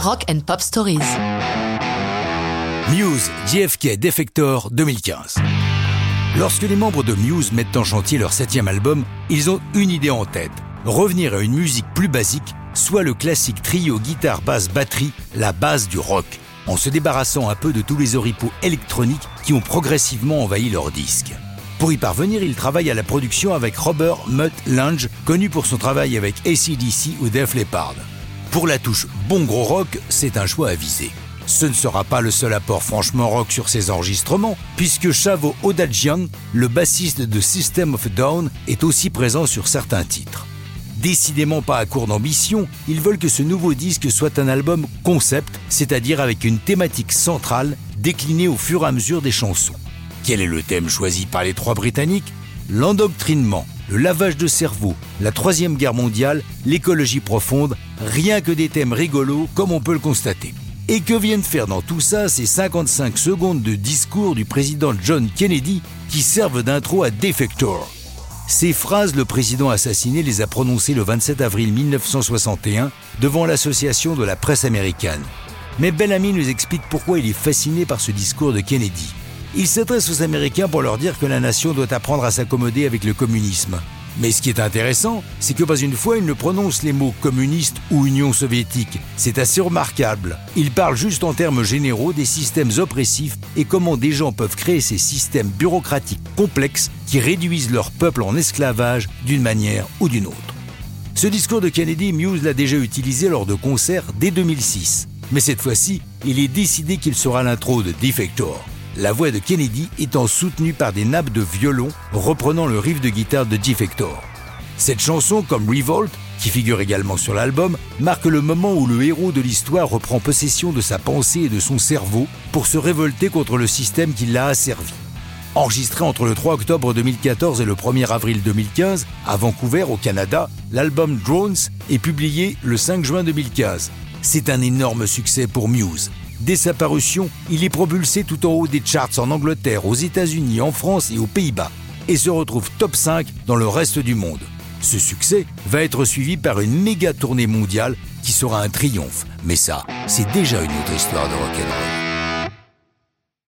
Rock and Pop Stories. Muse, JFK Defector 2015. Lorsque les membres de Muse mettent en chantier leur septième album, ils ont une idée en tête. Revenir à une musique plus basique, soit le classique trio guitare basse batterie, la base du rock, en se débarrassant un peu de tous les oripeaux électroniques qui ont progressivement envahi leurs disques. Pour y parvenir, il travaille à la production avec Robert Mutt Lange, connu pour son travail avec ACDC ou Def Leppard. Pour la touche bon gros rock, c'est un choix avisé. Ce ne sera pas le seul apport franchement rock sur ces enregistrements, puisque Chavo Odadjian, le bassiste de System of Down, est aussi présent sur certains titres. Décidément pas à court d'ambition, ils veulent que ce nouveau disque soit un album concept, c'est-à-dire avec une thématique centrale déclinée au fur et à mesure des chansons. Quel est le thème choisi par les trois Britanniques? L'endoctrinement, le lavage de cerveau, la Troisième Guerre mondiale, l'écologie profonde, rien que des thèmes rigolos comme on peut le constater. Et que viennent faire dans tout ça ces 55 secondes de discours du président John Kennedy qui servent d'intro à Defector Ces phrases, le président assassiné les a prononcées le 27 avril 1961 devant l'association de la presse américaine. Mais Bellamy nous explique pourquoi il est fasciné par ce discours de Kennedy. Il s'adresse aux Américains pour leur dire que la nation doit apprendre à s'accommoder avec le communisme. Mais ce qui est intéressant, c'est que pas une fois il ne prononce les mots communiste ou Union soviétique. C'est assez remarquable. Il parle juste en termes généraux des systèmes oppressifs et comment des gens peuvent créer ces systèmes bureaucratiques complexes qui réduisent leur peuple en esclavage d'une manière ou d'une autre. Ce discours de Kennedy, Muse l'a déjà utilisé lors de concerts dès 2006. Mais cette fois-ci, il est décidé qu'il sera l'intro de Defector la voix de Kennedy étant soutenue par des nappes de violon reprenant le riff de guitare de Defector. Cette chanson, comme Revolt, qui figure également sur l'album, marque le moment où le héros de l'histoire reprend possession de sa pensée et de son cerveau pour se révolter contre le système qui l'a asservi. Enregistré entre le 3 octobre 2014 et le 1er avril 2015 à Vancouver au Canada, l'album Drones est publié le 5 juin 2015. C'est un énorme succès pour Muse. Dès sa parution, il est propulsé tout en haut des charts en Angleterre, aux États-Unis, en France et aux Pays-Bas, et se retrouve top 5 dans le reste du monde. Ce succès va être suivi par une méga tournée mondiale qui sera un triomphe, mais ça, c'est déjà une autre histoire de rock'n'roll.